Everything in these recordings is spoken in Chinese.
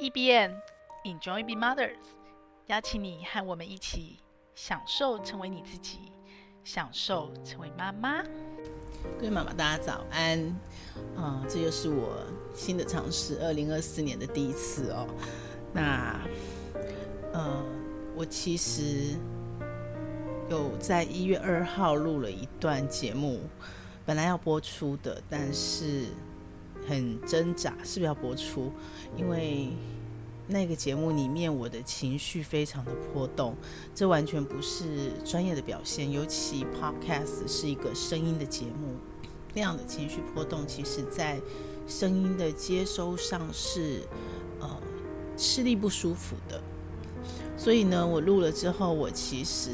E.B.N. Enjoy Be Mothers，邀请你和我们一起享受成为你自己，享受成为妈妈。各位妈妈，大家早安！啊、这又是我新的尝试，二零二四年的第一次哦。那，呃，我其实有在一月二号录了一段节目，本来要播出的，但是。很挣扎，是不是要播出？因为那个节目里面我的情绪非常的波动，这完全不是专业的表现。尤其 Podcast 是一个声音的节目，那样的情绪波动，其实在声音的接收上是呃吃力不舒服的。所以呢，我录了之后，我其实。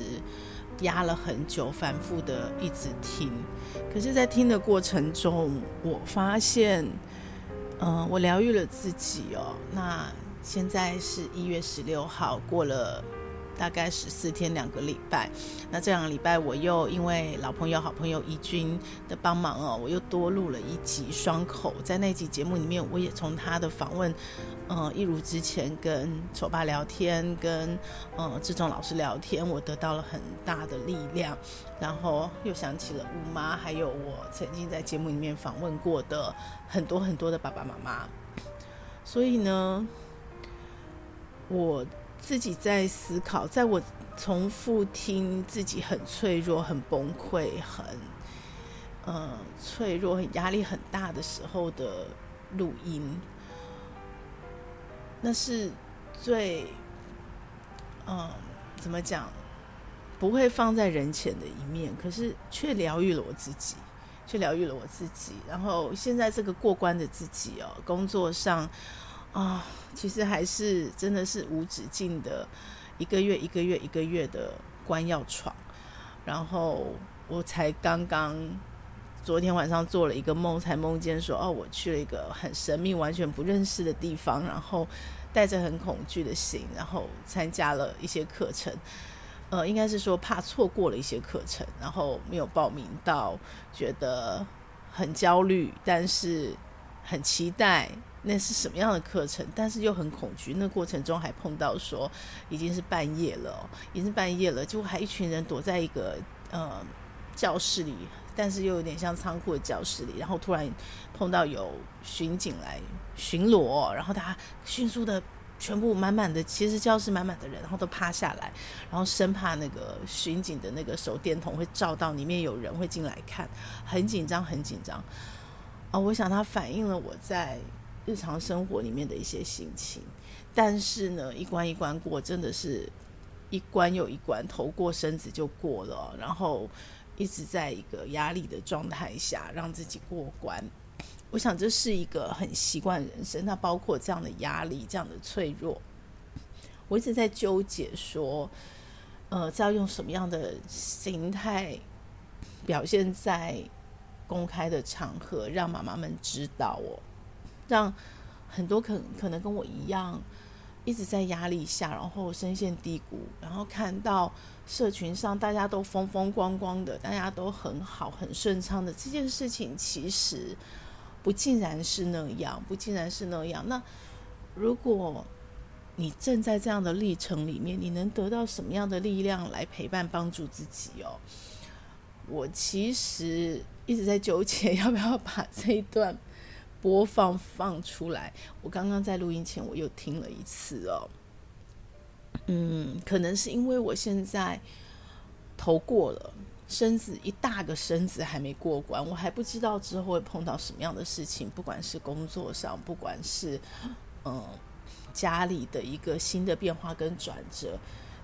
压了很久，反复的一直听，可是，在听的过程中，我发现，嗯、我疗愈了自己哦。那现在是一月十六号，过了。大概十四天两个礼拜，那这两个礼拜我又因为老朋友好朋友怡君的帮忙哦，我又多录了一集双口，在那集节目里面，我也从他的访问，嗯、一如之前跟丑爸聊天，跟嗯志忠老师聊天，我得到了很大的力量，然后又想起了吴妈，还有我曾经在节目里面访问过的很多很多的爸爸妈妈，所以呢，我。自己在思考，在我重复听自己很脆弱、很崩溃、很呃脆弱、很压力很大的时候的录音，那是最嗯、怎么讲，不会放在人前的一面，可是却疗愈了我自己，却疗愈了我自己。然后现在这个过关的自己哦，工作上。啊、其实还是真的是无止境的，一个月一个月一个月的关要闯。然后我才刚刚昨天晚上做了一个梦，才梦见说哦，我去了一个很神秘、完全不认识的地方，然后带着很恐惧的心，然后参加了一些课程。呃，应该是说怕错过了一些课程，然后没有报名到，觉得很焦虑，但是很期待。那是什么样的课程？但是又很恐惧。那过程中还碰到说已经是半夜了，已经是半夜了，就还一群人躲在一个呃教室里，但是又有点像仓库的教室里。然后突然碰到有巡警来巡逻，然后他迅速的全部满满的，其实教室满满的人，然后都趴下来，然后生怕那个巡警的那个手电筒会照到里面有人会进来看，很紧张，很紧张。啊、哦，我想他反映了我在。日常生活里面的一些心情，但是呢，一关一关过，真的是一关又一关，头过身子就过了，然后一直在一个压力的状态下让自己过关。我想这是一个很习惯人生，那包括这样的压力、这样的脆弱，我一直在纠结说，呃，要用什么样的形态表现在公开的场合，让妈妈们知道哦。让很多可可能跟我一样，一直在压力下，然后深陷低谷，然后看到社群上大家都风风光光的，大家都很好、很顺畅的这件事情，其实不尽然是那样，不尽然是那样。那如果你正在这样的历程里面，你能得到什么样的力量来陪伴、帮助自己哦？我其实一直在纠结，要不要把这一段。播放放出来，我刚刚在录音前我又听了一次哦。嗯，可能是因为我现在头过了，身子一大个身子还没过关，我还不知道之后会碰到什么样的事情，不管是工作上，不管是嗯家里的一个新的变化跟转折，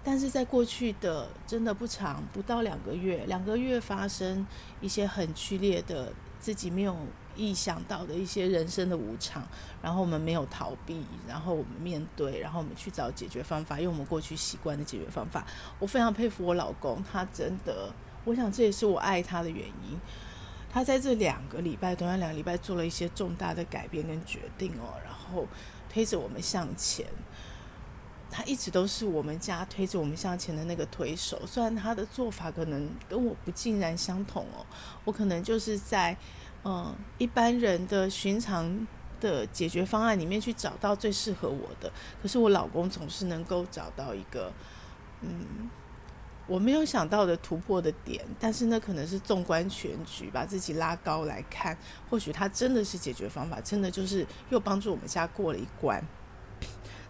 但是在过去的真的不长，不到两个月，两个月发生一些很剧烈的，自己没有。意想到的一些人生的无常，然后我们没有逃避，然后我们面对，然后我们去找解决方法，用我们过去习惯的解决方法。我非常佩服我老公，他真的，我想这也是我爱他的原因。他在这两个礼拜，短短两个礼拜做了一些重大的改变跟决定哦，然后推着我们向前。他一直都是我们家推着我们向前的那个推手，虽然他的做法可能跟我不尽然相同哦，我可能就是在。嗯，一般人的寻常的解决方案里面去找到最适合我的。可是我老公总是能够找到一个，嗯，我没有想到的突破的点。但是那可能是纵观全局，把自己拉高来看，或许他真的是解决方法，真的就是又帮助我们家过了一关。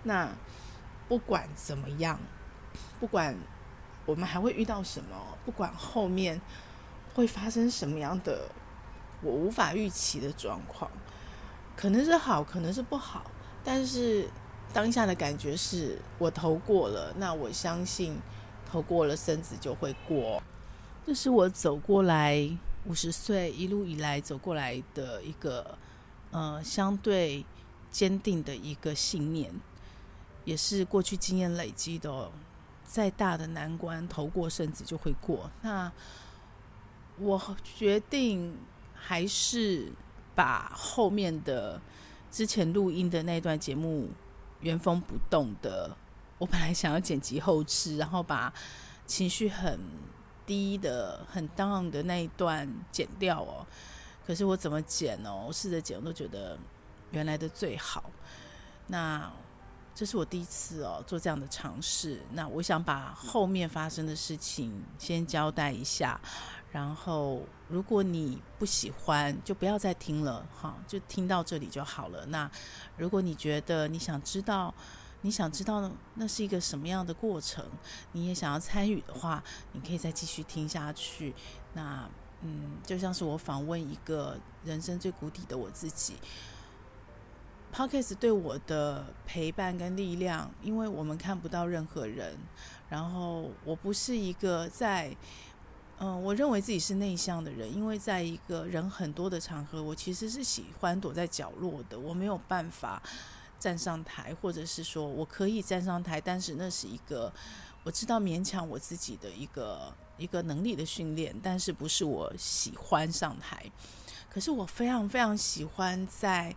那不管怎么样，不管我们还会遇到什么，不管后面会发生什么样的。我无法预期的状况，可能是好，可能是不好，但是当下的感觉是我投过了，那我相信投过了，身子就会过。这是我走过来五十岁一路以来走过来的一个呃相对坚定的一个信念，也是过去经验累积的。再大的难关，投过身子就会过。那我决定。还是把后面的之前录音的那段节目原封不动的，我本来想要剪辑后置，然后把情绪很低的、很 down 的那一段剪掉哦。可是我怎么剪哦？我试着剪，我都觉得原来的最好。那这是我第一次哦做这样的尝试。那我想把后面发生的事情先交代一下。然后，如果你不喜欢，就不要再听了，哈，就听到这里就好了。那如果你觉得你想知道，你想知道那是一个什么样的过程，你也想要参与的话，你可以再继续听下去。那，嗯，就像是我访问一个人生最谷底的我自己，Podcast 对我的陪伴跟力量，因为我们看不到任何人，然后我不是一个在。嗯，我认为自己是内向的人，因为在一个人很多的场合，我其实是喜欢躲在角落的。我没有办法站上台，或者是说我可以站上台，但是那是一个我知道勉强我自己的一个一个能力的训练，但是不是我喜欢上台。可是我非常非常喜欢在。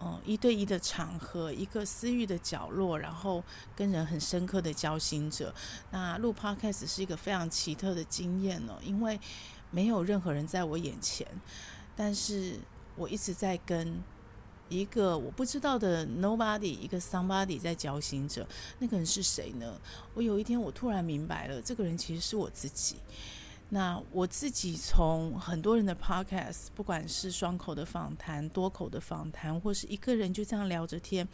嗯，一对一的场合，一个私域的角落，然后跟人很深刻的交心者。那录 Podcast 是一个非常奇特的经验哦，因为没有任何人在我眼前，但是我一直在跟一个我不知道的 Nobody，一个 Somebody 在交心者。那个人是谁呢？我有一天我突然明白了，这个人其实是我自己。那我自己从很多人的 podcast，不管是双口的访谈、多口的访谈，或是一个人就这样聊着天，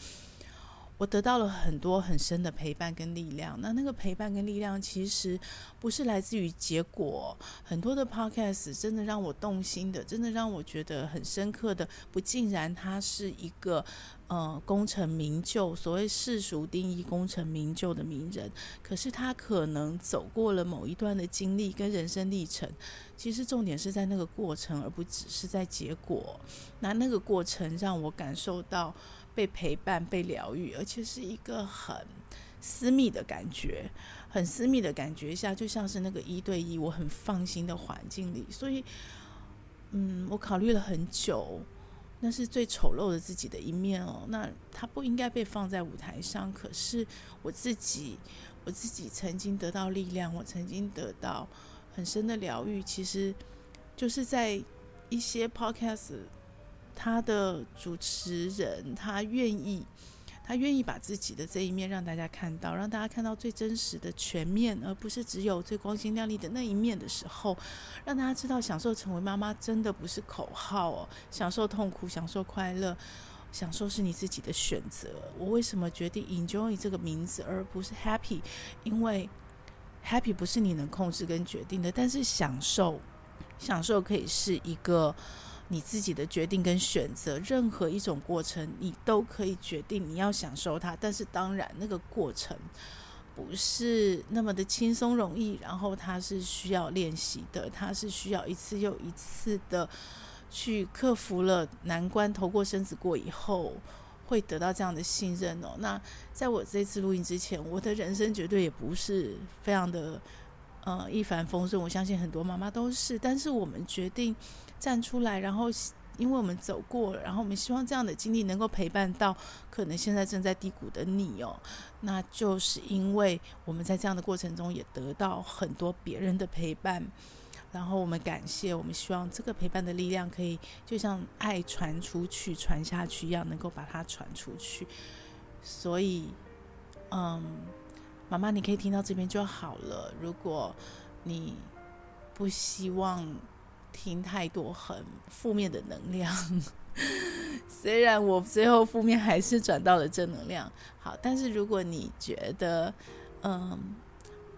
我得到了很多很深的陪伴跟力量。那那个陪伴跟力量，其实不是来自于结果。很多的 podcast 真的让我动心的，真的让我觉得很深刻的，不竟然它是一个。呃，功成名就，所谓世俗定义功成名就的名人，可是他可能走过了某一段的经历跟人生历程。其实重点是在那个过程，而不只是在结果。那那个过程让我感受到被陪伴、被疗愈，而且是一个很私密的感觉，很私密的感觉下，就像是那个一对一，我很放心的环境里。所以，嗯，我考虑了很久。那是最丑陋的自己的一面哦，那他不应该被放在舞台上。可是我自己，我自己曾经得到力量，我曾经得到很深的疗愈，其实就是在一些 podcast，他的主持人他愿意。他愿意把自己的这一面让大家看到，让大家看到最真实的全面，而不是只有最光鲜亮丽的那一面的时候，让大家知道享受成为妈妈真的不是口号哦，享受痛苦，享受快乐，享受是你自己的选择。我为什么决定 Enjoy 这个名字而不是 Happy？因为 Happy 不是你能控制跟决定的，但是享受，享受可以是一个。你自己的决定跟选择，任何一种过程，你都可以决定你要享受它。但是当然，那个过程不是那么的轻松容易，然后它是需要练习的，它是需要一次又一次的去克服了难关，头过身子过以后，会得到这样的信任哦。那在我这次录音之前，我的人生绝对也不是非常的呃一帆风顺，我相信很多妈妈都是，但是我们决定。站出来，然后因为我们走过，然后我们希望这样的经历能够陪伴到可能现在正在低谷的你哦。那就是因为我们在这样的过程中也得到很多别人的陪伴，然后我们感谢，我们希望这个陪伴的力量可以就像爱传出去、传下去一样，能够把它传出去。所以，嗯，妈妈，你可以听到这边就好了。如果你不希望听太多很负面的能量，虽然我最后负面还是转到了正能量。好，但是如果你觉得，嗯，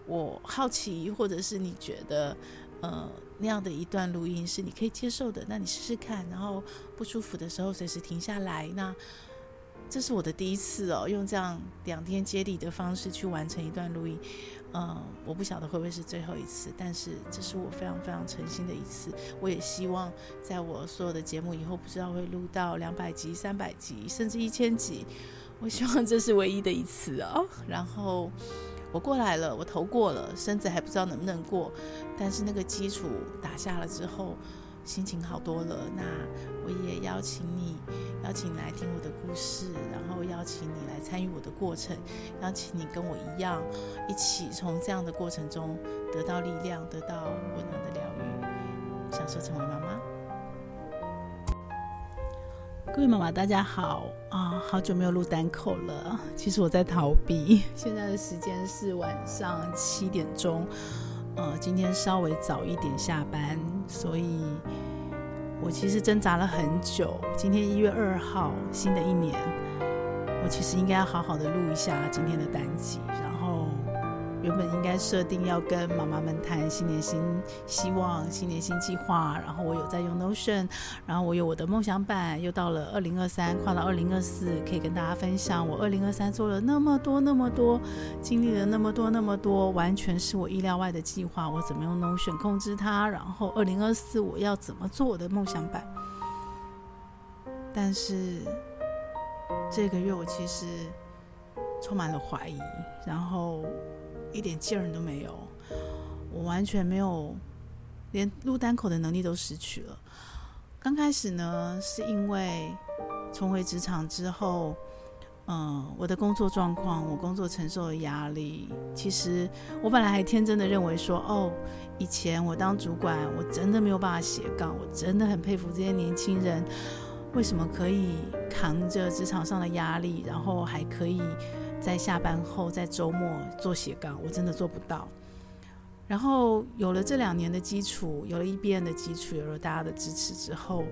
我好奇，或者是你觉得，呃，那样的一段录音是你可以接受的，那你试试看，然后不舒服的时候随时停下来。那这是我的第一次哦，用这样两天接力的方式去完成一段录音。嗯，我不晓得会不会是最后一次，但是这是我非常非常诚心的一次。我也希望在我所有的节目以后，不知道会录到两百集、三百集，甚至一千集。我希望这是唯一的一次哦。然后。我过来了，我投过了，身子还不知道能不能过，但是那个基础打下了之后，心情好多了。那我也邀请你，邀请你来听我的故事，然后邀请你来参与我的过程，邀请你跟我一样，一起从这样的过程中得到力量，得到温暖的疗愈，享受成为妈妈。各位妈妈，大家好啊！好久没有录单口了。其实我在逃避。现在的时间是晚上七点钟，呃，今天稍微早一点下班，所以我其实挣扎了很久。今天一月二号，新的一年，我其实应该要好好的录一下今天的单集，然后。原本应该设定要跟妈妈们谈新年新希望、新年新计划，然后我有在用 Notion，然后我有我的梦想版，又到了二零二三，跨到二零二四，可以跟大家分享我二零二三做了那么多那么多，经历了那么多那么多，完全是我意料外的计划。我怎么用 Notion 控制它？然后二零二四我要怎么做我的梦想版？但是这个月我其实充满了怀疑，然后。一点劲儿都没有，我完全没有，连录单口的能力都失去了。刚开始呢，是因为重回职场之后，嗯，我的工作状况，我工作承受的压力，其实我本来还天真的认为说，哦，以前我当主管，我真的没有办法斜杠，我真的很佩服这些年轻人，为什么可以扛着职场上的压力，然后还可以。在下班后，在周末做斜杠，我真的做不到。然后有了这两年的基础，有了 EBM 的基础，有了大家的支持之后，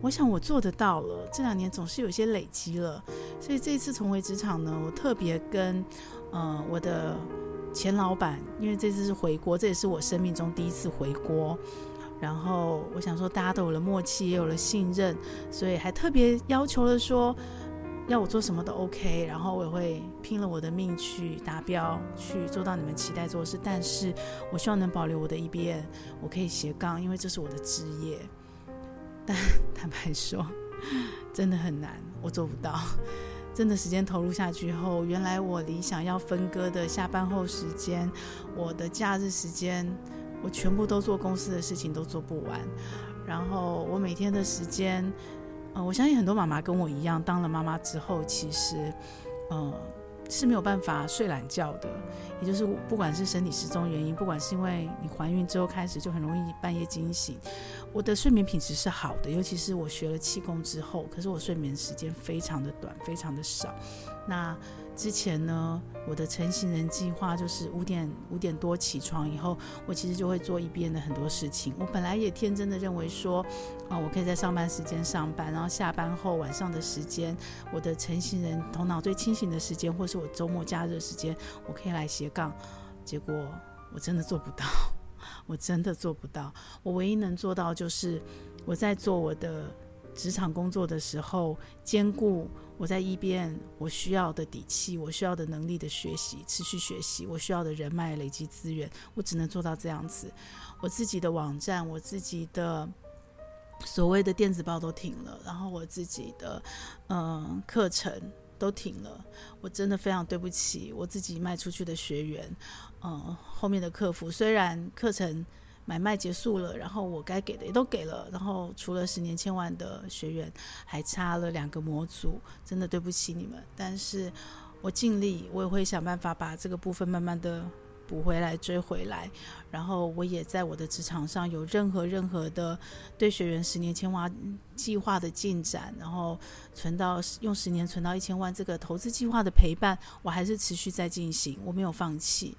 我想我做得到了。这两年总是有些累积了，所以这次重回职场呢，我特别跟呃我的前老板，因为这次是回国，这也是我生命中第一次回国。然后我想说，大家都有了默契，也有了信任，所以还特别要求了说。要我做什么都 OK，然后我也会拼了我的命去达标，去做到你们期待做的事。但是我希望能保留我的 EBM，我可以斜杠，因为这是我的职业。但 坦白说，真的很难，我做不到。真的时间投入下去后，原来我理想要分割的下班后时间，我的假日时间，我全部都做公司的事情都做不完。然后我每天的时间。呃，我相信很多妈妈跟我一样，当了妈妈之后，其实，呃，是没有办法睡懒觉的。也就是不管是身体时钟原因，不管是因为你怀孕之后开始就很容易半夜惊醒，我的睡眠品质是好的，尤其是我学了气功之后，可是我睡眠时间非常的短，非常的少。那之前呢，我的晨型人计划就是五点五点多起床以后，我其实就会做一边的很多事情。我本来也天真的认为说，啊，我可以在上班时间上班，然后下班后晚上的时间，我的晨型人头脑最清醒的时间，或是我周末假日时间，我可以来斜杠。结果我真的做不到，我真的做不到。我唯一能做到就是我在做我的职场工作的时候，兼顾。我在一边，我需要的底气，我需要的能力的学习，持续学习，我需要的人脉累积资源，我只能做到这样子。我自己的网站，我自己的所谓的电子报都停了，然后我自己的嗯课程都停了。我真的非常对不起我自己卖出去的学员，嗯，后面的客服虽然课程。买卖结束了，然后我该给的也都给了，然后除了十年千万的学员，还差了两个模组，真的对不起你们。但是我尽力，我也会想办法把这个部分慢慢的补回来、追回来。然后我也在我的职场上有任何任何的对学员十年千万计划的进展，然后存到用十年存到一千万这个投资计划的陪伴，我还是持续在进行，我没有放弃。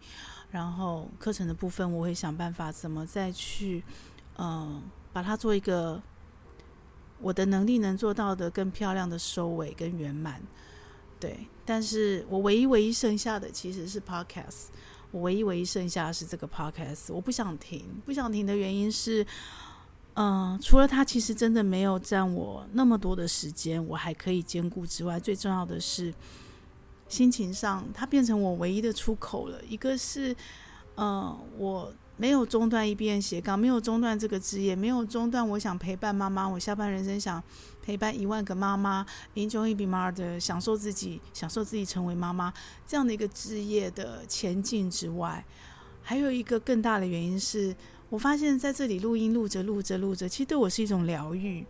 然后课程的部分，我会想办法怎么再去，嗯、把它做一个我的能力能做到的更漂亮的收尾跟圆满。对，但是我唯一唯一剩下的其实是 Podcast，我唯一唯一剩下的是这个 Podcast，我不想停，不想停的原因是，嗯、除了它其实真的没有占我那么多的时间，我还可以兼顾之外，最重要的是。心情上，它变成我唯一的出口了。一个是，呃，我没有中断一边斜杠，没有中断这个职业，没有中断我想陪伴妈妈，我下半人生想陪伴一万个妈妈，enjoy being mother，享受自己，享受自己成为妈妈这样的一个职业的前进之外，还有一个更大的原因是，我发现在这里录音录着录着录着，其实对我是一种疗愈。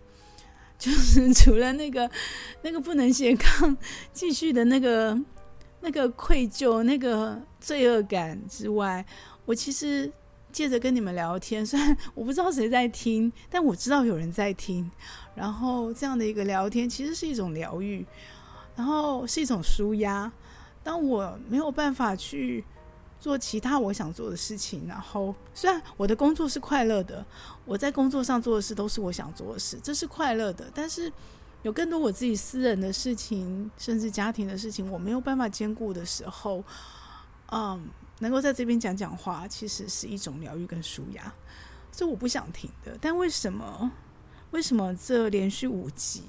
就是 除了那个那个不能斜杠继续的那个那个愧疚、那个罪恶感之外，我其实借着跟你们聊天，虽然我不知道谁在听，但我知道有人在听。然后这样的一个聊天，其实是一种疗愈，然后是一种舒压。当我没有办法去。做其他我想做的事情，然后虽然我的工作是快乐的，我在工作上做的事都是我想做的事，这是快乐的。但是有更多我自己私人的事情，甚至家庭的事情，我没有办法兼顾的时候，嗯，能够在这边讲讲话，其实是一种疗愈跟舒压，这我不想停的。但为什么？为什么这连续五集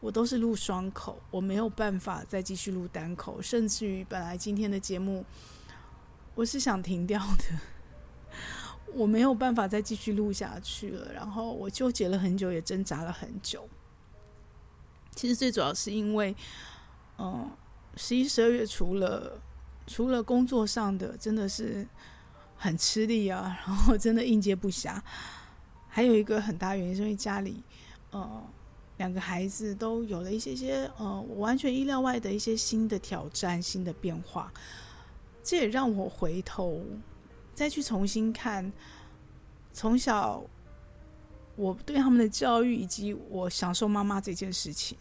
我都是录双口，我没有办法再继续录单口，甚至于本来今天的节目。我是想停掉的，我没有办法再继续录下去了。然后我纠结了很久，也挣扎了很久。其实最主要是因为，嗯，十一、十二月除了除了工作上的真的是很吃力啊，然后真的应接不暇。还有一个很大原因是因为家里，呃，两个孩子都有了一些些，呃，我完全意料外的一些新的挑战、新的变化。这也让我回头再去重新看从小我对他们的教育，以及我享受妈妈这件事情，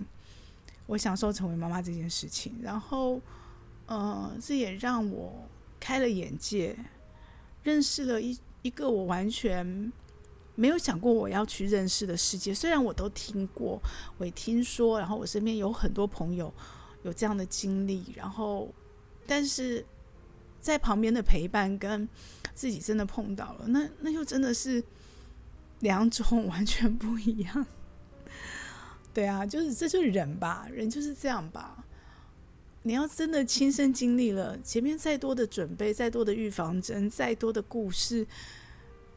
我享受成为妈妈这件事情。然后，呃，这也让我开了眼界，认识了一一个我完全没有想过我要去认识的世界。虽然我都听过，我也听说，然后我身边有很多朋友有这样的经历，然后，但是。在旁边的陪伴跟自己真的碰到了，那那就真的是两种完全不一样。对啊，就是这就是人吧，人就是这样吧。你要真的亲身经历了，前面再多的准备，再多的预防针，再多的故事，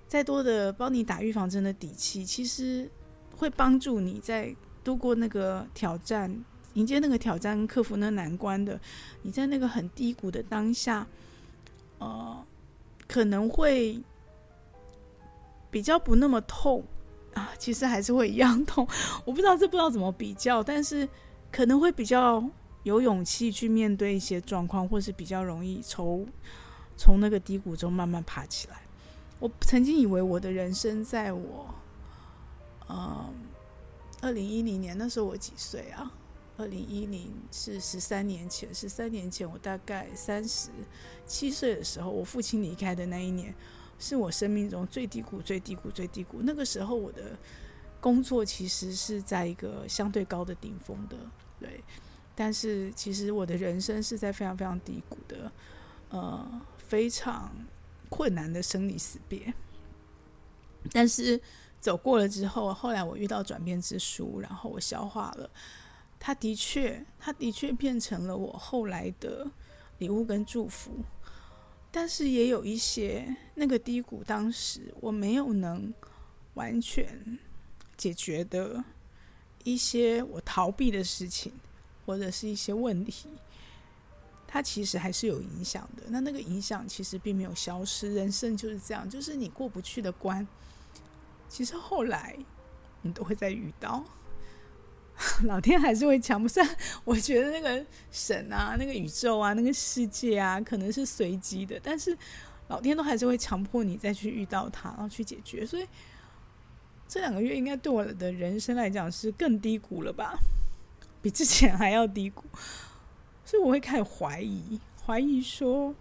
再多的帮你打预防针的底气，其实会帮助你在度过那个挑战，迎接那个挑战，克服那难关的。你在那个很低谷的当下。呃，可能会比较不那么痛啊，其实还是会一样痛。我不知道这不知道怎么比较，但是可能会比较有勇气去面对一些状况，或是比较容易从从那个低谷中慢慢爬起来。我曾经以为我的人生，在我嗯二零一零年那时候我几岁啊？二零一零是十三年前，十三年前我大概三十七岁的时候，我父亲离开的那一年，是我生命中最低谷、最低谷、最低谷。那个时候我的工作其实是在一个相对高的顶峰的，对。但是其实我的人生是在非常非常低谷的，呃，非常困难的生离死别。但是走过了之后，后来我遇到转变之书，然后我消化了。他的确，他的确变成了我后来的礼物跟祝福，但是也有一些那个低谷，当时我没有能完全解决的一些我逃避的事情，或者是一些问题，它其实还是有影响的。那那个影响其实并没有消失，人生就是这样，就是你过不去的关，其实后来你都会再遇到。老天还是会强，不算。我觉得那个神啊，那个宇宙啊，那个世界啊，可能是随机的。但是老天都还是会强迫你再去遇到它，然后去解决。所以这两个月应该对我的人生来讲是更低谷了吧，比之前还要低谷。所以我会开始怀疑，怀疑说，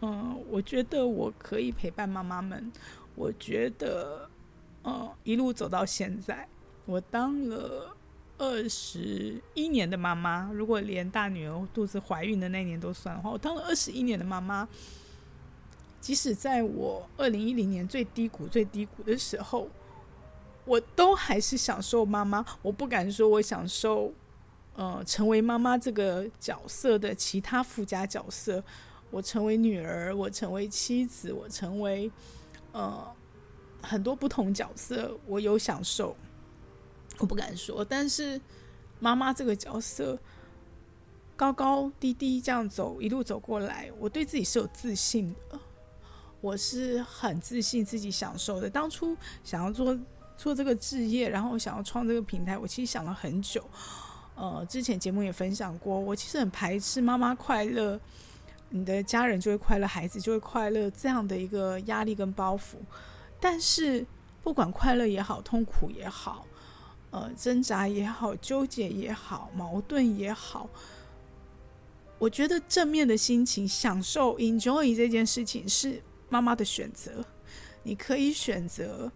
嗯，我觉得我可以陪伴妈妈们，我觉得，嗯，一路走到现在，我当了。二十一年的妈妈，如果连大女儿肚子怀孕的那年都算的话，我当了二十一年的妈妈。即使在我二零一零年最低谷、最低谷的时候，我都还是享受妈妈。我不敢说我享受，呃，成为妈妈这个角色的其他附加角色。我成为女儿，我成为妻子，我成为呃很多不同角色，我有享受。我不敢说，但是妈妈这个角色高高低低这样走，一路走过来，我对自己是有自信的，我是很自信自己享受的。当初想要做做这个职业，然后想要创这个平台，我其实想了很久。呃，之前节目也分享过，我其实很排斥妈妈快乐，你的家人就会快乐，孩子就会快乐这样的一个压力跟包袱。但是不管快乐也好，痛苦也好。呃，挣扎也好，纠结也好，矛盾也好，我觉得正面的心情、享受、enjoy 这件事情是妈妈的选择。你可以选择，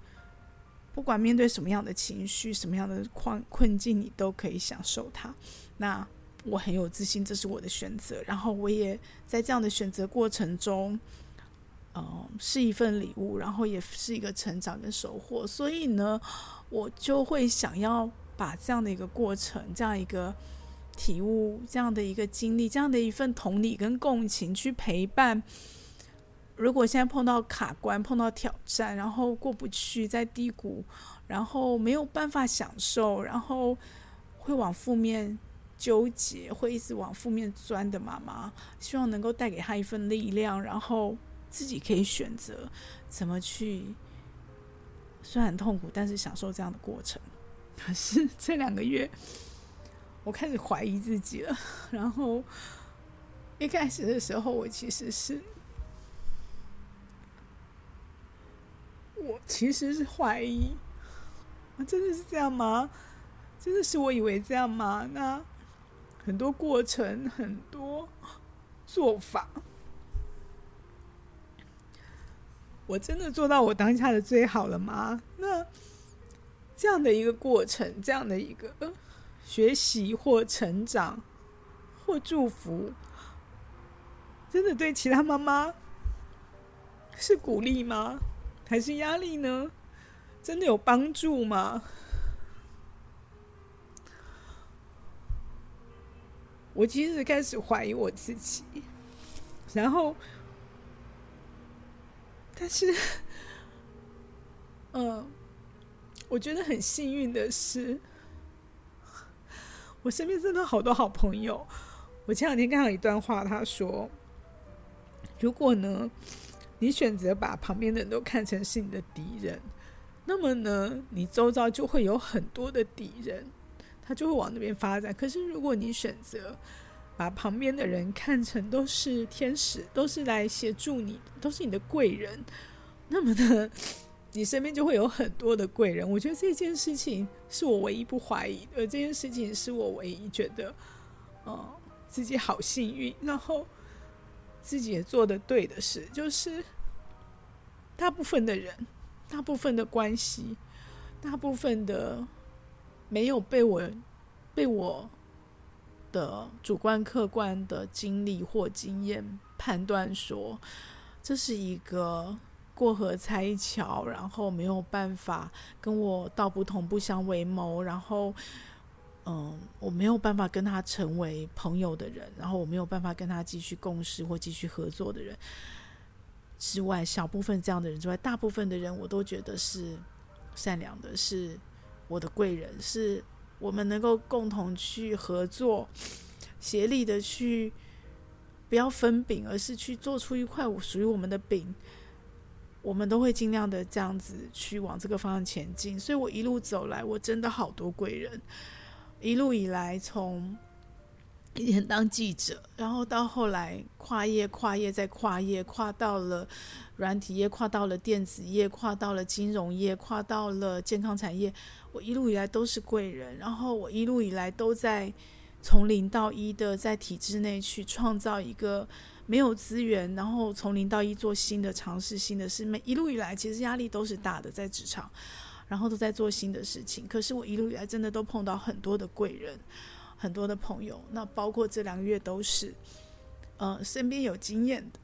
不管面对什么样的情绪、什么样的困困境，你都可以享受它。那我很有自信，这是我的选择。然后我也在这样的选择过程中，嗯、呃，是一份礼物，然后也是一个成长跟收获。所以呢。我就会想要把这样的一个过程、这样一个体悟、这样的一个经历、这样的一份同理跟共情去陪伴。如果现在碰到卡关、碰到挑战，然后过不去，在低谷，然后没有办法享受，然后会往负面纠结，会一直往负面钻的妈妈，希望能够带给她一份力量，然后自己可以选择怎么去。虽然很痛苦，但是享受这样的过程。可是这两个月，我开始怀疑自己了。然后一开始的时候，我其实是，我其实是怀疑，真的是这样吗？真的是我以为这样吗？那很多过程，很多做法。我真的做到我当下的最好了吗？那这样的一个过程，这样的一个学习或成长或祝福，真的对其他妈妈是鼓励吗？还是压力呢？真的有帮助吗？我其实开始怀疑我自己，然后。但是，嗯，我觉得很幸运的是，我身边真的好多好朋友。我前两天看到一段话，他说：“如果呢，你选择把旁边的人都看成是你的敌人，那么呢，你周遭就会有很多的敌人，他就会往那边发展。可是，如果你选择……”把旁边的人看成都是天使，都是来协助你，都是你的贵人。那么呢，你身边就会有很多的贵人。我觉得这件事情是我唯一不怀疑的，这件事情是我唯一觉得，哦，自己好幸运，然后自己也做得对的事，就是大部分的人，大部分的关系，大部分的没有被我被我。的主观、客观的经历或经验判断说，这是一个过河拆桥，然后没有办法跟我道不同不相为谋，然后，嗯，我没有办法跟他成为朋友的人，然后我没有办法跟他继续共事或继续合作的人之外，小部分这样的人之外，大部分的人我都觉得是善良的，是我的贵人，是。我们能够共同去合作，协力的去，不要分饼，而是去做出一块属于我们的饼。我们都会尽量的这样子去往这个方向前进。所以我一路走来，我真的好多贵人。一路以来，从以前当记者，然后到后来跨业、跨业再跨业，跨到了软体业，跨到了电子业，跨到了金融业，跨到了健康产业。我一路以来都是贵人，然后我一路以来都在从零到一的在体制内去创造一个没有资源，然后从零到一做新的尝试、新的事。每一路以来其实压力都是大的，在职场，然后都在做新的事情。可是我一路以来真的都碰到很多的贵人。很多的朋友，那包括这两个月都是，呃，身边有经验的、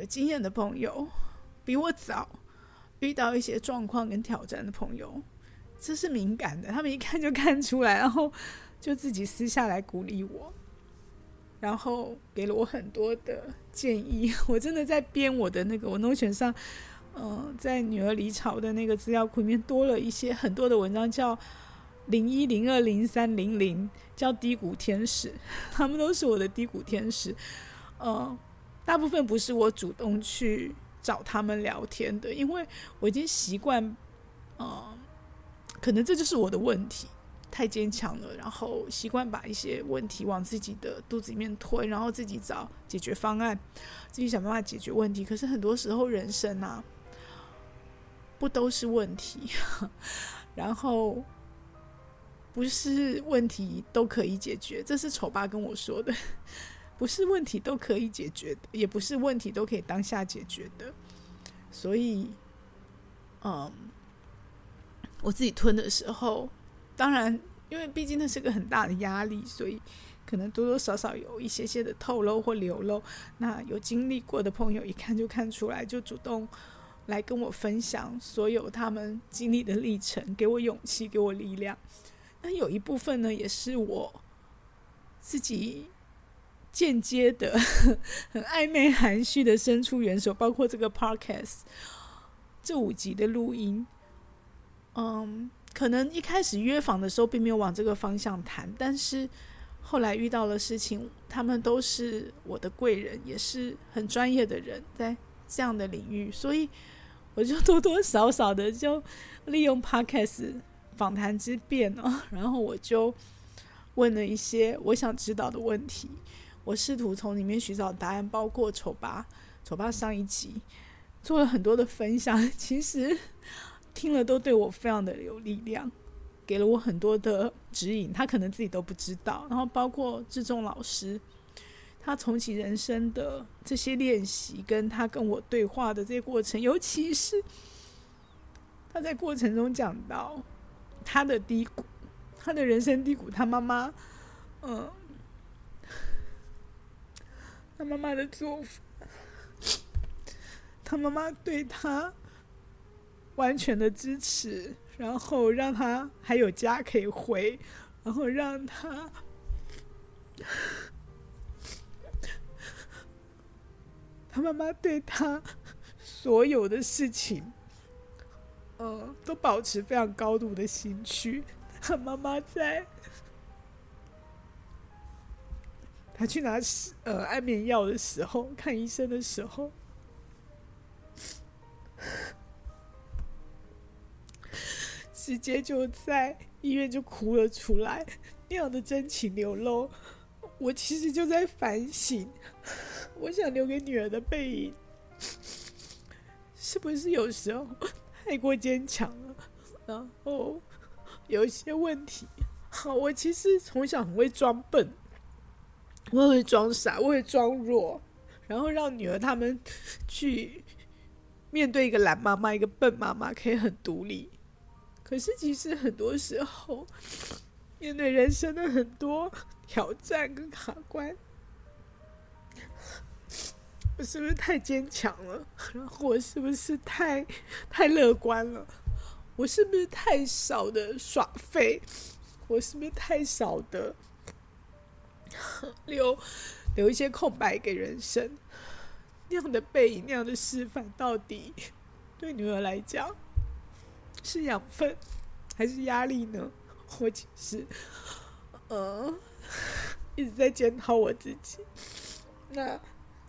有经验的朋友，比我早遇到一些状况跟挑战的朋友，这是敏感的，他们一看就看出来，然后就自己私下来鼓励我，然后给了我很多的建议。我真的在编我的那个我 Notion 上，嗯、在女儿离巢的那个资料库里面多了一些很多的文章，叫。零一零二零三零零叫低谷天使，他们都是我的低谷天使。呃，大部分不是我主动去找他们聊天的，因为我已经习惯，呃，可能这就是我的问题，太坚强了，然后习惯把一些问题往自己的肚子里面推，然后自己找解决方案，自己想办法解决问题。可是很多时候人生啊，不都是问题，然后。不是问题都可以解决，这是丑爸跟我说的。不是问题都可以解决的，也不是问题都可以当下解决的。所以，嗯，我自己吞的时候，当然，因为毕竟那是个很大的压力，所以可能多多少少有一些些的透露或流露。那有经历过的朋友一看就看出来，就主动来跟我分享所有他们经历的历程，给我勇气，给我力量。那有一部分呢，也是我自己间接的、很暧昧含蓄的伸出援手，包括这个 podcast 这五集的录音。嗯，可能一开始约访的时候并没有往这个方向谈，但是后来遇到了事情，他们都是我的贵人，也是很专业的人，在这样的领域，所以我就多多少少的就利用 podcast。访谈之便哦，然后我就问了一些我想知道的问题，我试图从里面寻找答案，包括丑爸，丑爸上一集做了很多的分享，其实听了都对我非常的有力量，给了我很多的指引，他可能自己都不知道。然后包括志忠老师，他重启人生的这些练习，跟他跟我对话的这些过程，尤其是他在过程中讲到。他的低谷，他的人生低谷，他妈妈，嗯，他妈妈的做法，他妈妈对他完全的支持，然后让他还有家可以回，然后让他，他妈妈对他所有的事情。嗯，都保持非常高度的兴趣。他妈妈在，他去拿呃安眠药的时候，看医生的时候，直接就在医院就哭了出来，那样的真情流露。我其实就在反省，我想留给女儿的背影，是不是有时候？太过坚强了，然后有一些问题。我其实从小很会装笨，我会装傻，我会装弱，然后让女儿他们去面对一个懒妈妈、一个笨妈妈，可以很独立。可是其实很多时候，面对人生的很多挑战跟卡关。我是不是太坚强了？然后我是不是太太乐观了？我是不是太少的耍废？我是不是太少的 留留一些空白给人生？那样的背影，那样的示范，到底对女儿来讲是养分还是压力呢？我其实，呃，一直在检讨我自己。那。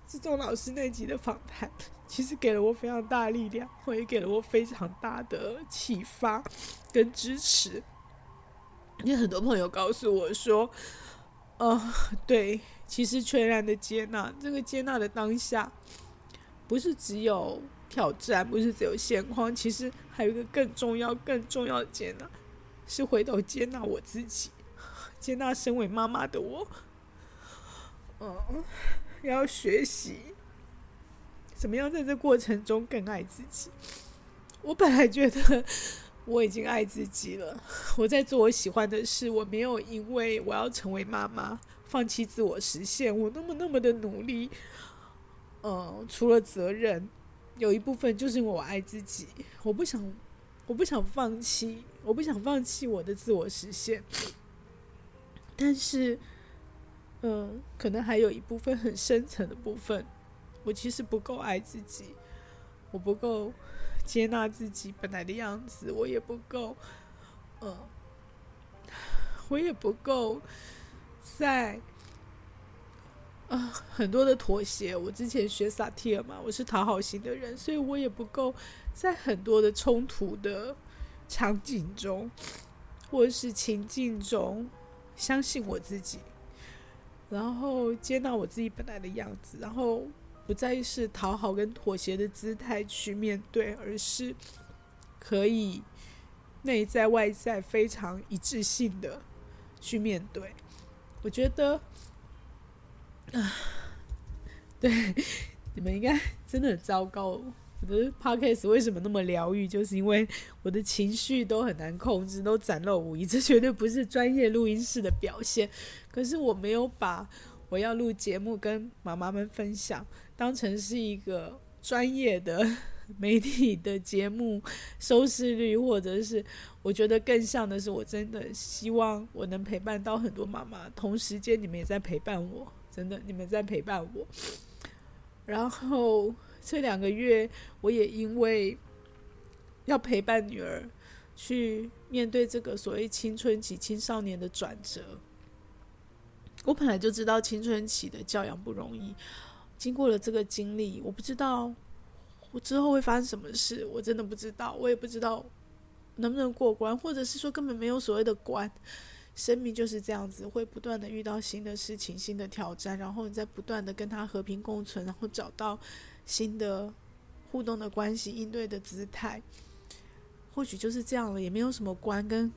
志忠老师那集的访谈，其实给了我非常大力量，或也给了我非常大的启发跟支持。因为很多朋友告诉我说，呃，对，其实全然的接纳，这个接纳的当下，不是只有挑战，不是只有现况，其实还有一个更重要、更重要的接纳，是回头接纳我自己，接纳身为妈妈的我。嗯，要学习怎么样在这过程中更爱自己。我本来觉得。我已经爱自己了。我在做我喜欢的事，我没有因为我要成为妈妈放弃自我实现。我那么那么的努力，嗯，除了责任，有一部分就是因为我爱自己。我不想，我不想放弃，我不想放弃我的自我实现。但是，嗯，可能还有一部分很深层的部分，我其实不够爱自己，我不够。接纳自己本来的样子，我也不够，嗯，我也不够在，啊，很多的妥协。我之前学萨提尔嘛，我是讨好型的人，所以我也不够在很多的冲突的场景中，或是情境中，相信我自己，然后接纳我自己本来的样子，然后。不再是讨好跟妥协的姿态去面对，而是可以内在外在非常一致性的去面对。我觉得，啊，对，你们应该 真的很糟糕。我的 podcast 为什么那么疗愈？就是因为我的情绪都很难控制，都展露无遗。这绝对不是专业录音室的表现。可是我没有把我要录节目跟妈妈们分享。当成是一个专业的 媒体的节目收视率，或者是我觉得更像的是，我真的希望我能陪伴到很多妈妈。同时间，你们也在陪伴我，真的，你们在陪伴我。然后这两个月，我也因为要陪伴女儿去面对这个所谓青春期青少年的转折，我本来就知道青春期的教养不容易。经过了这个经历，我不知道我之后会发生什么事，我真的不知道，我也不知道能不能过关，或者是说根本没有所谓的关。生命就是这样子，会不断的遇到新的事情、新的挑战，然后你再不断的跟他和平共存，然后找到新的互动的关系、应对的姿态。或许就是这样了，也没有什么关跟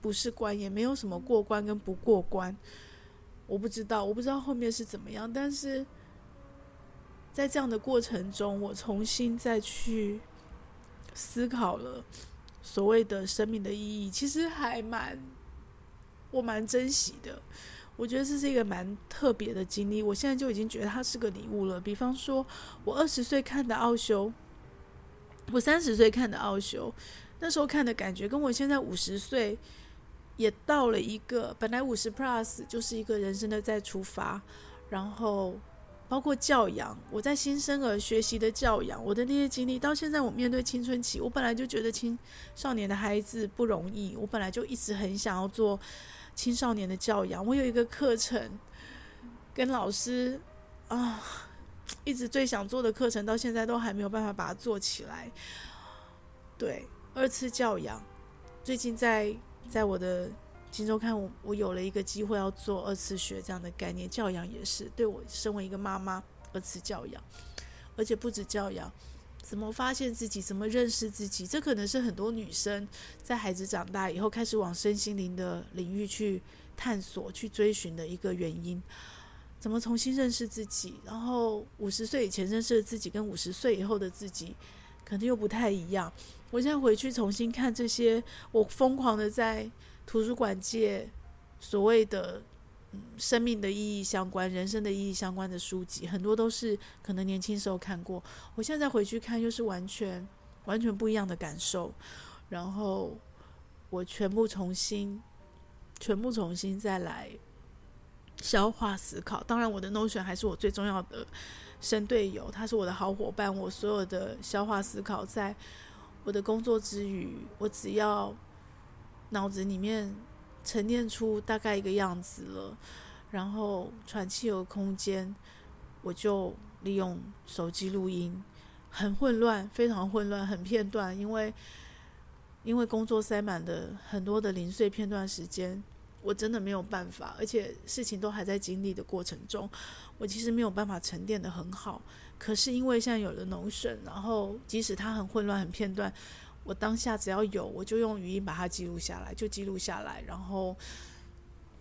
不是关，也没有什么过关跟不过关。我不知道，我不知道后面是怎么样，但是。在这样的过程中，我重新再去思考了所谓的生命的意义，其实还蛮我蛮珍惜的。我觉得这是一个蛮特别的经历，我现在就已经觉得它是个礼物了。比方说，我二十岁看的奥修，我三十岁看的奥修，那时候看的感觉跟我现在五十岁也到了一个，本来五十 plus 就是一个人生的再出发，然后。包括教养，我在新生儿学习的教养，我的那些经历，到现在我面对青春期，我本来就觉得青少年的孩子不容易，我本来就一直很想要做青少年的教养。我有一个课程跟老师啊，一直最想做的课程，到现在都还没有办法把它做起来。对，二次教养，最近在在我的。今周看我，我有了一个机会要做二次学这样的概念，教养也是对我身为一个妈妈二次教养，而且不止教养，怎么发现自己，怎么认识自己，这可能是很多女生在孩子长大以后开始往身心灵的领域去探索、去追寻的一个原因。怎么重新认识自己？然后五十岁以前认识的自己跟五十岁以后的自己，可能又不太一样。我现在回去重新看这些，我疯狂的在。图书馆界所谓的生命的意义相关、人生的意义相关的书籍，很多都是可能年轻时候看过，我现在回去看又是完全完全不一样的感受。然后我全部重新、全部重新再来消化思考。当然，我的 Notion 还是我最重要的生队友，他是我的好伙伴。我所有的消化思考，在我的工作之余，我只要。脑子里面沉淀出大概一个样子了，然后喘气有空间，我就利用手机录音，很混乱，非常混乱，很片段，因为因为工作塞满的很多的零碎片段时间，我真的没有办法，而且事情都还在经历的过程中，我其实没有办法沉淀得很好。可是因为现在有了脑审然后即使它很混乱、很片段，我当下只要有，我就用语音把它记录下来，就记录下来。然后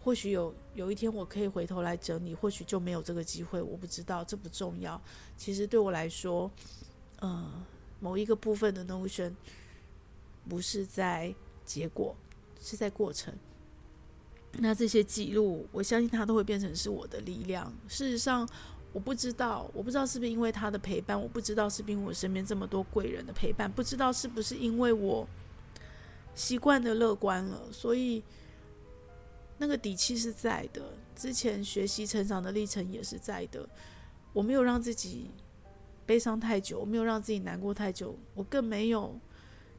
或许有有一天我可以回头来整理，或许就没有这个机会，我不知道，这不重要。其实对我来说，嗯、呃，某一个部分的 Notion 不是在结果，是在过程。那这些记录，我相信它都会变成是我的力量。事实上，我不知道，我不知道是不是因为他的陪伴，我不知道是不是因为我身边这么多贵人的陪伴，不知道是不是因为我习惯的乐观了，所以那个底气是在的。之前学习成长的历程也是在的。我没有让自己悲伤太久，我没有让自己难过太久，我更没有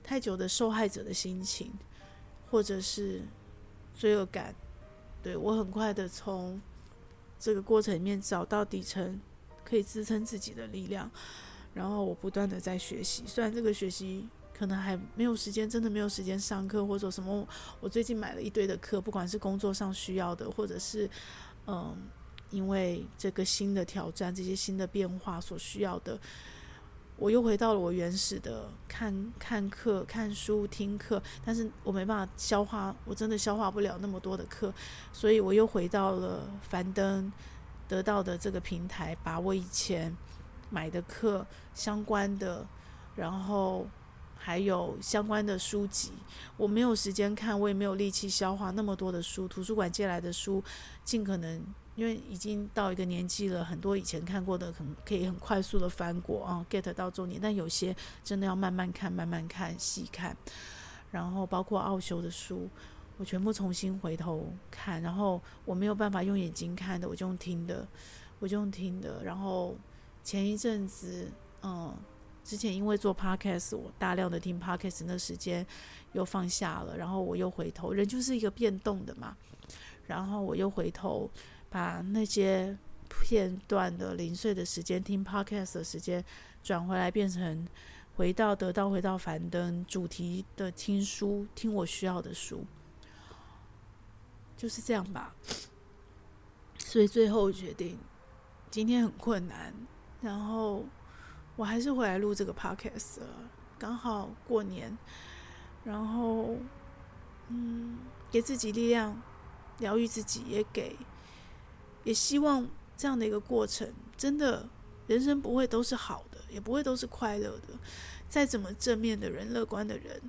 太久的受害者的心情，或者是罪恶感。对，我很快的从这个过程里面找到底层可以支撑自己的力量，然后我不断的在学习。虽然这个学习可能还没有时间，真的没有时间上课或者什么。我最近买了一堆的课，不管是工作上需要的，或者是嗯，因为这个新的挑战、这些新的变化所需要的。我又回到了我原始的看看课、看书、听课，但是我没办法消化，我真的消化不了那么多的课，所以我又回到了樊登得到的这个平台，把我以前买的课相关的，然后还有相关的书籍，我没有时间看，我也没有力气消化那么多的书，图书馆借来的书，尽可能。因为已经到一个年纪了，很多以前看过的，可能可以很快速的翻过啊，get 到重点。但有些真的要慢慢看，慢慢看，细看。然后包括奥修的书，我全部重新回头看。然后我没有办法用眼睛看的，我就用听的，我就用听的。然后前一阵子，嗯，之前因为做 podcast，我大量的听 podcast，那时间又放下了。然后我又回头，人就是一个变动的嘛。然后我又回头。把那些片段的零碎的时间听 podcast 的时间转回来，变成回到得到回到樊登主题的听书，听我需要的书，就是这样吧。所以最后决定，今天很困难，然后我还是回来录这个 podcast 了。刚好过年，然后嗯，给自己力量，疗愈自己，也给。也希望这样的一个过程，真的，人生不会都是好的，也不会都是快乐的。再怎么正面的人、乐观的人，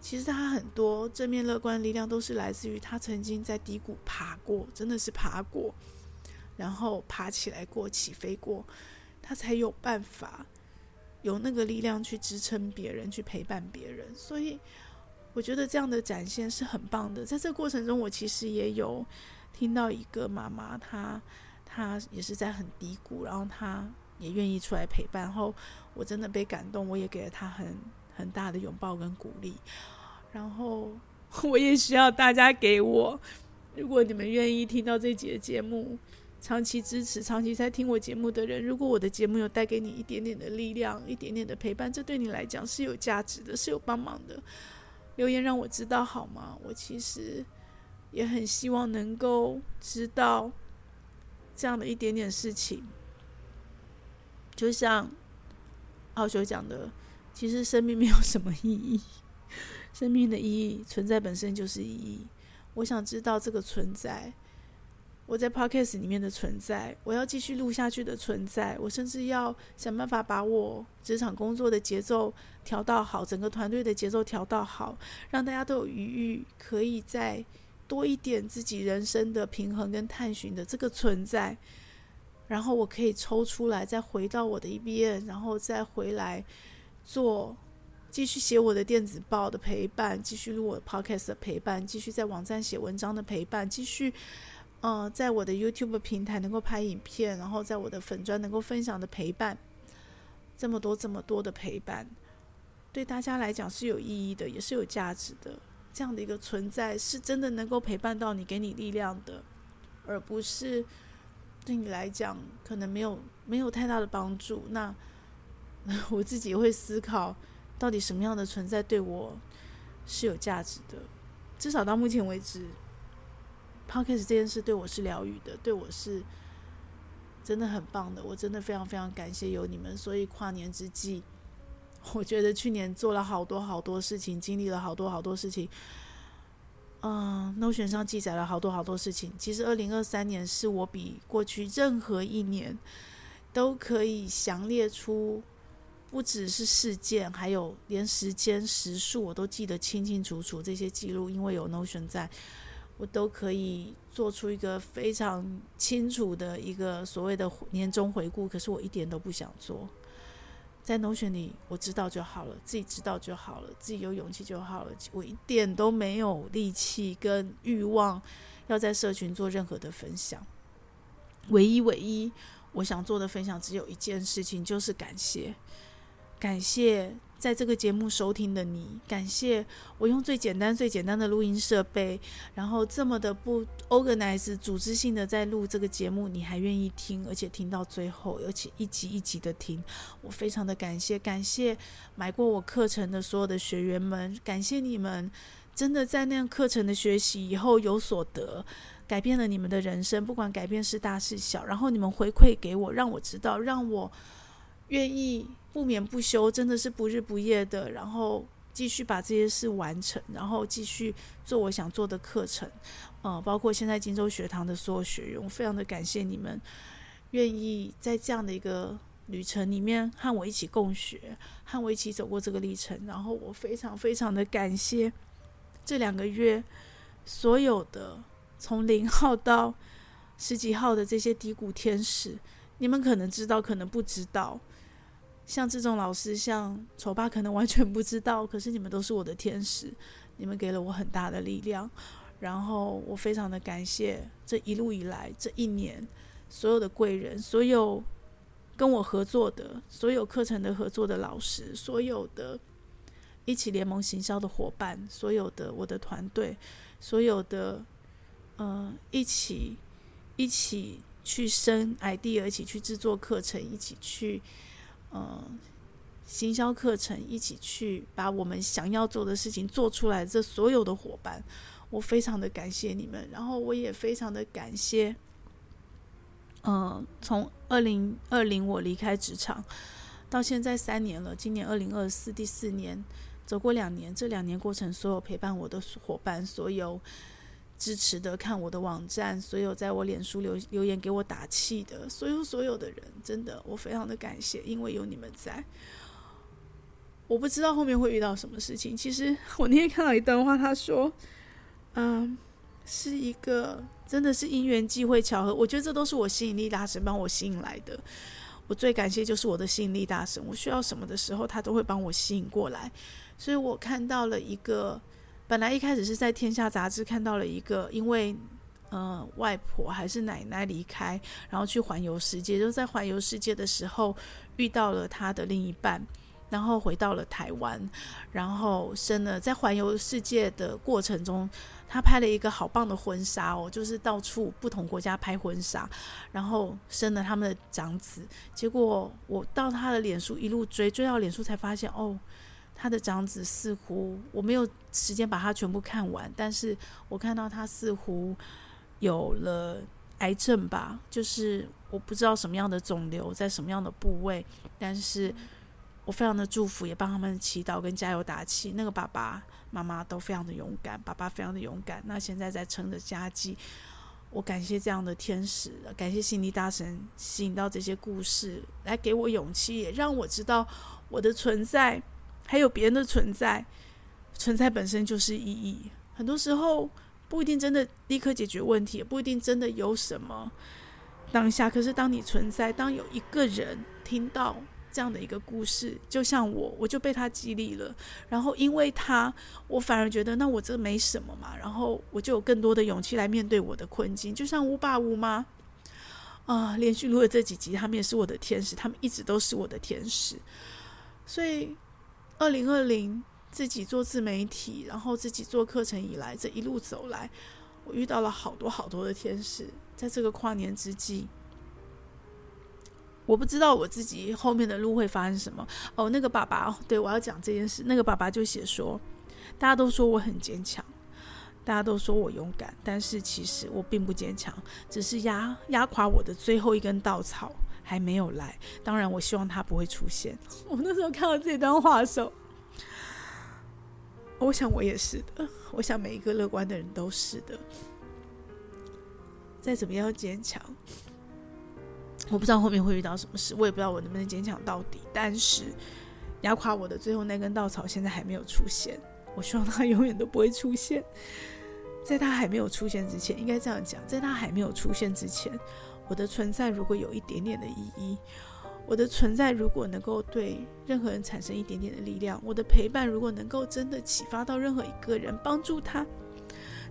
其实他很多正面乐观的力量都是来自于他曾经在低谷爬过，真的是爬过，然后爬起来过、起飞过，他才有办法有那个力量去支撑别人、去陪伴别人。所以，我觉得这样的展现是很棒的。在这过程中，我其实也有。听到一个妈妈，她她也是在很低谷，然后她也愿意出来陪伴，后我真的被感动，我也给了她很很大的拥抱跟鼓励，然后我也需要大家给我，如果你们愿意听到这集的节目，长期支持、长期在听我节目的人，如果我的节目有带给你一点点的力量、一点点的陪伴，这对你来讲是有价值的，是有帮忙的，留言让我知道好吗？我其实。也很希望能够知道这样的一点点事情，就像奥修讲的，其实生命没有什么意义，生命的意义存在本身就是意义。我想知道这个存在，我在 Podcast 里面的存在，我要继续录下去的存在，我甚至要想办法把我职场工作的节奏调到好，整个团队的节奏调到好，让大家都有余裕，可以在。多一点自己人生的平衡跟探寻的这个存在，然后我可以抽出来，再回到我的一边，然后再回来做继续写我的电子报的陪伴，继续录我的 podcast 的陪伴，继续在网站写文章的陪伴，继续呃在我的 YouTube 平台能够拍影片，然后在我的粉专能够分享的陪伴，这么多这么多的陪伴，对大家来讲是有意义的，也是有价值的。这样的一个存在是真的能够陪伴到你，给你力量的，而不是对你来讲可能没有没有太大的帮助。那 我自己会思考，到底什么样的存在对我是有价值的？至少到目前为止，Podcast 这件事对我是疗愈的，对我是真的很棒的。我真的非常非常感谢有你们。所以跨年之际，我觉得去年做了好多好多事情，经历了好多好多事情。嗯，Notion 上记载了好多好多事情。其实，二零二三年是我比过去任何一年都可以详列出，不只是事件，还有连时间时数我都记得清清楚楚。这些记录，因为有 Notion 在，我都可以做出一个非常清楚的一个所谓的年终回顾。可是我一点都不想做。在 Notion 里，我知道就好了，自己知道就好了，自己有勇气就好了。我一点都没有力气跟欲望要在社群做任何的分享。唯一唯一我想做的分享，只有一件事情，就是感谢，感谢。在这个节目收听的你，感谢我用最简单、最简单的录音设备，然后这么的不 organize 组织性的在录这个节目，你还愿意听，而且听到最后，而且一集一集的听，我非常的感谢。感谢买过我课程的所有的学员们，感谢你们真的在那样课程的学习以后有所得，改变了你们的人生，不管改变是大是小，然后你们回馈给我，让我知道，让我愿意。不眠不休，真的是不日不夜的，然后继续把这些事完成，然后继续做我想做的课程，嗯，包括现在荆州学堂的所有学员，我非常的感谢你们愿意在这样的一个旅程里面和我一起共学，和我一起走过这个历程，然后我非常非常的感谢这两个月所有的从零号到十几号的这些低谷天使，你们可能知道，可能不知道。像这种老师，像丑爸可能完全不知道，可是你们都是我的天使，你们给了我很大的力量，然后我非常的感谢这一路以来这一年所有的贵人，所有跟我合作的，所有课程的合作的老师，所有的一起联盟行销的伙伴，所有的我的团队，所有的嗯、一起一起去生 idea，一起去制作课程，一起去。嗯，行销课程一起去把我们想要做的事情做出来，这所有的伙伴，我非常的感谢你们。然后我也非常的感谢，嗯，从二零二零我离开职场到现在三年了，今年二零二四第四年，走过两年，这两年过程所有陪伴我的伙伴，所有。支持的，看我的网站，所有在我脸书留留言给我打气的，所有所有的人，真的我非常的感谢，因为有你们在。我不知道后面会遇到什么事情。其实我那天看到一段话，他说：“嗯，是一个真的是因缘际会巧合。”我觉得这都是我吸引力大神帮我吸引来的。我最感谢就是我的吸引力大神，我需要什么的时候，他都会帮我吸引过来。所以我看到了一个。本来一开始是在《天下》杂志看到了一个，因为呃外婆还是奶奶离开，然后去环游世界，就在环游世界的时候遇到了他的另一半，然后回到了台湾，然后生了。在环游世界的过程中，他拍了一个好棒的婚纱哦，就是到处不同国家拍婚纱，然后生了他们的长子。结果我到他的脸书一路追，追到脸书才发现哦。他的长子似乎我没有时间把他全部看完，但是我看到他似乎有了癌症吧，就是我不知道什么样的肿瘤在什么样的部位，但是我非常的祝福，也帮他们祈祷跟加油打气。那个爸爸妈妈都非常的勇敢，爸爸非常的勇敢，那现在在撑着家计。我感谢这样的天使，感谢心理大神吸引到这些故事来给我勇气，也让我知道我的存在。还有别人的存在，存在本身就是意义。很多时候不一定真的立刻解决问题，也不一定真的有什么当下。可是当你存在，当有一个人听到这样的一个故事，就像我，我就被他激励了。然后因为他，我反而觉得那我这没什么嘛。然后我就有更多的勇气来面对我的困境。就像乌爸乌妈啊，连续录了这几集，他们也是我的天使，他们一直都是我的天使。所以。二零二零自己做自媒体，然后自己做课程以来，这一路走来，我遇到了好多好多的天使。在这个跨年之际，我不知道我自己后面的路会发生什么。哦，那个爸爸，对，我要讲这件事。那个爸爸就写说，大家都说我很坚强，大家都说我勇敢，但是其实我并不坚强，只是压压垮我的最后一根稻草还没有来。当然，我希望他不会出现。我那时候看到这段话的时候，我想我也是的，我想每一个乐观的人都是的。再怎么样坚强，我不知道后面会遇到什么事，我也不知道我能不能坚强到底。但是压垮我的最后那根稻草现在还没有出现，我希望它永远都不会出现。在它还没有出现之前，应该这样讲，在它还没有出现之前，我的存在如果有一点点的意义，我的存在如果能够对任何人产生一点点的力量，我的陪伴如果能够真的启发到任何一个人，帮助他，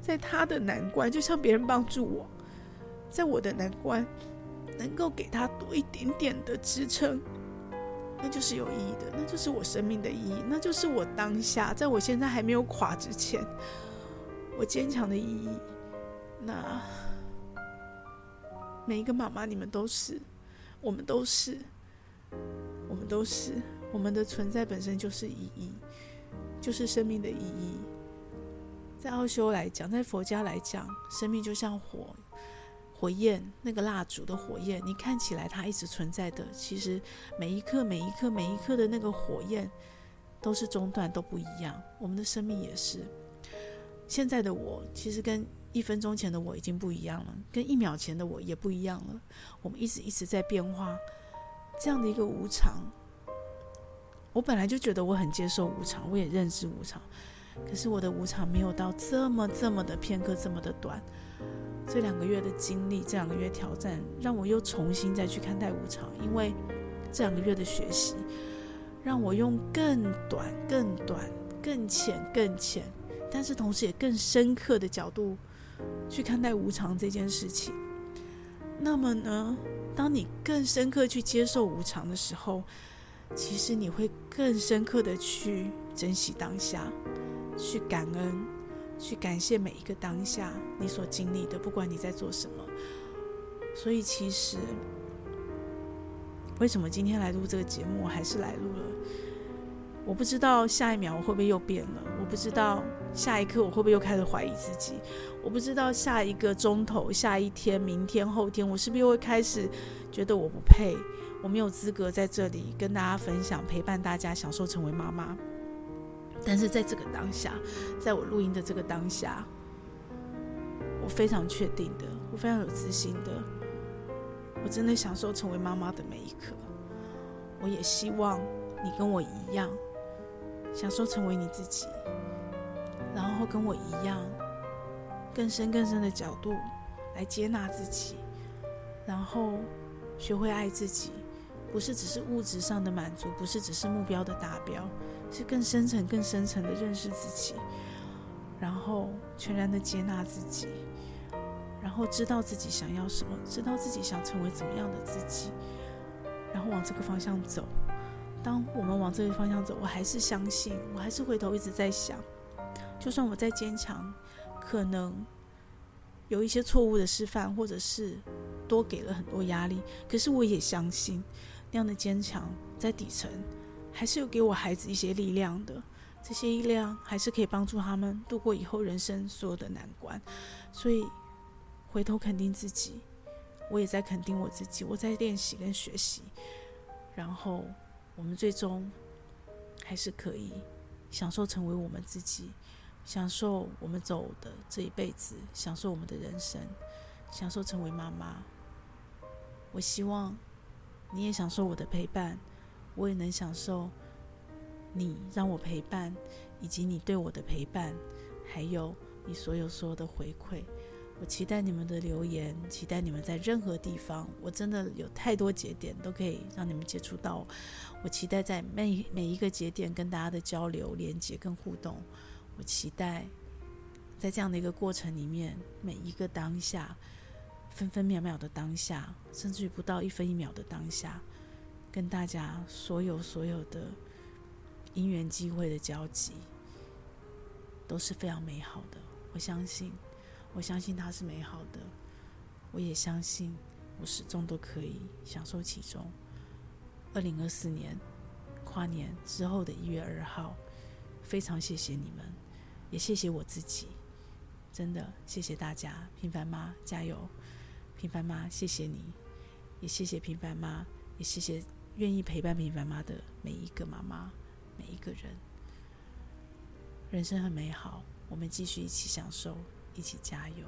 在他的难关，就像别人帮助我。在我的难关，能够给他多一点点的支撑，那就是有意义的，那就是我生命的意义，那就是我当下，在我现在还没有垮之前，我坚强的意义。那每一个妈妈，你们都是，我们都是，我们都是，我们的存在本身就是意义，就是生命的意义。在奥修来讲，在佛家来讲，生命就像火。火焰，那个蜡烛的火焰，你看起来它一直存在的，其实每一刻、每一刻、每一刻的那个火焰都是中断，都不一样。我们的生命也是。现在的我，其实跟一分钟前的我已经不一样了，跟一秒前的我也不一样了。我们一直一直在变化，这样的一个无常，我本来就觉得我很接受无常，我也认知无常，可是我的无常没有到这么这么的片刻，这么的短。这两个月的经历，这两个月挑战，让我又重新再去看待无常。因为这两个月的学习，让我用更短、更短、更浅、更浅，但是同时也更深刻的角度去看待无常这件事情。那么呢，当你更深刻去接受无常的时候，其实你会更深刻的去珍惜当下，去感恩。去感谢每一个当下你所经历的，不管你在做什么。所以其实，为什么今天来录这个节目，我还是来录了？我不知道下一秒我会不会又变了，我不知道下一刻我会不会又开始怀疑自己，我不知道下一个钟头、下一天、明天、后天，我是不是又会开始觉得我不配，我没有资格在这里跟大家分享、陪伴大家、享受成为妈妈。但是在这个当下，在我录音的这个当下，我非常确定的，我非常有自信的，我真的享受成为妈妈的每一刻。我也希望你跟我一样，享受成为你自己，然后跟我一样，更深更深的角度来接纳自己，然后学会爱自己，不是只是物质上的满足，不是只是目标的达标。是更深层、更深层的认识自己，然后全然的接纳自己，然后知道自己想要什么，知道自己想成为怎么样的自己，然后往这个方向走。当我们往这个方向走，我还是相信，我还是回头一直在想，就算我再坚强，可能有一些错误的示范，或者是多给了很多压力，可是我也相信那样的坚强在底层。还是有给我孩子一些力量的，这些力量还是可以帮助他们度过以后人生所有的难关。所以回头肯定自己，我也在肯定我自己，我在练习跟学习。然后我们最终还是可以享受成为我们自己，享受我们走的这一辈子，享受我们的人生，享受成为妈妈。我希望你也享受我的陪伴。我也能享受你让我陪伴，以及你对我的陪伴，还有你所有所有的回馈。我期待你们的留言，期待你们在任何地方。我真的有太多节点都可以让你们接触到。我期待在每每一个节点跟大家的交流、连接跟互动。我期待在这样的一个过程里面，每一个当下、分分秒秒的当下，甚至于不到一分一秒的当下。跟大家所有所有的因缘机会的交集都是非常美好的，我相信，我相信它是美好的，我也相信我始终都可以享受其中。二零二四年跨年之后的一月二号，非常谢谢你们，也谢谢我自己，真的谢谢大家，平凡妈加油，平凡妈谢谢你，也谢谢平凡妈，也谢谢愿意陪伴平凡妈的每一个妈妈，每一个人。人生很美好，我们继续一起享受，一起加油。